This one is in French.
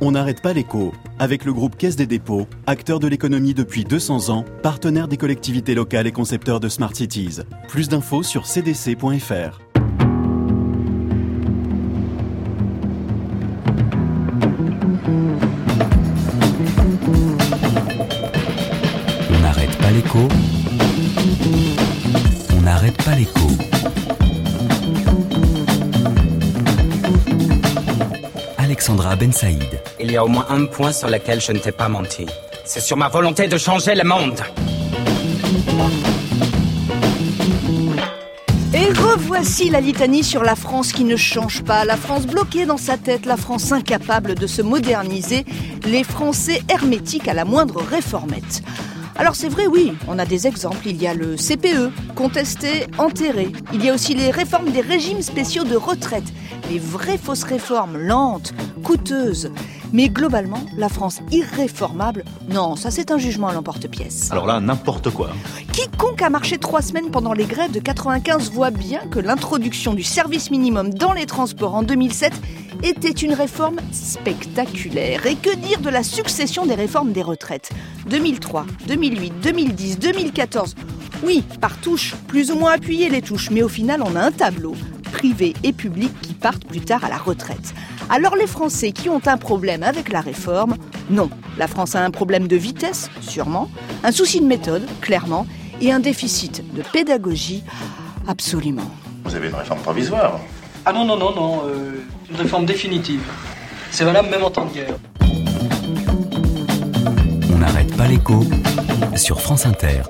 On n'arrête pas l'écho avec le groupe Caisse des dépôts, acteur de l'économie depuis 200 ans, partenaire des collectivités locales et concepteur de Smart Cities. Plus d'infos sur cdc.fr. On n'arrête pas l'écho. On n'arrête pas l'écho. Alexandra Ben Saïd. Il y a au moins un point sur lequel je ne t'ai pas menti. C'est sur ma volonté de changer le monde. Et revoici la litanie sur la France qui ne change pas, la France bloquée dans sa tête, la France incapable de se moderniser, les Français hermétiques à la moindre réformette. Alors c'est vrai, oui, on a des exemples. Il y a le CPE, contesté, enterré. Il y a aussi les réformes des régimes spéciaux de retraite. Les vraies fausses réformes, lentes, coûteuses. Mais globalement, la France irréformable, non, ça c'est un jugement à l'emporte-pièce. Alors là, n'importe quoi. Quiconque a marché trois semaines pendant les grèves de 95 voit bien que l'introduction du service minimum dans les transports en 2007 était une réforme spectaculaire. Et que dire de la succession des réformes des retraites? 2003, 2008, 2010, 2014. Oui, par touche, plus ou moins appuyées les touches, mais au final on a un tableau, privé et public, qui partent plus tard à la retraite. Alors les Français qui ont un problème avec la réforme, non. La France a un problème de vitesse, sûrement, un souci de méthode, clairement, et un déficit de pédagogie, absolument. Vous avez une réforme provisoire. Ah non, non, non, non, euh, une réforme définitive. C'est valable même en temps de guerre. On n'arrête pas l'écho sur France Inter.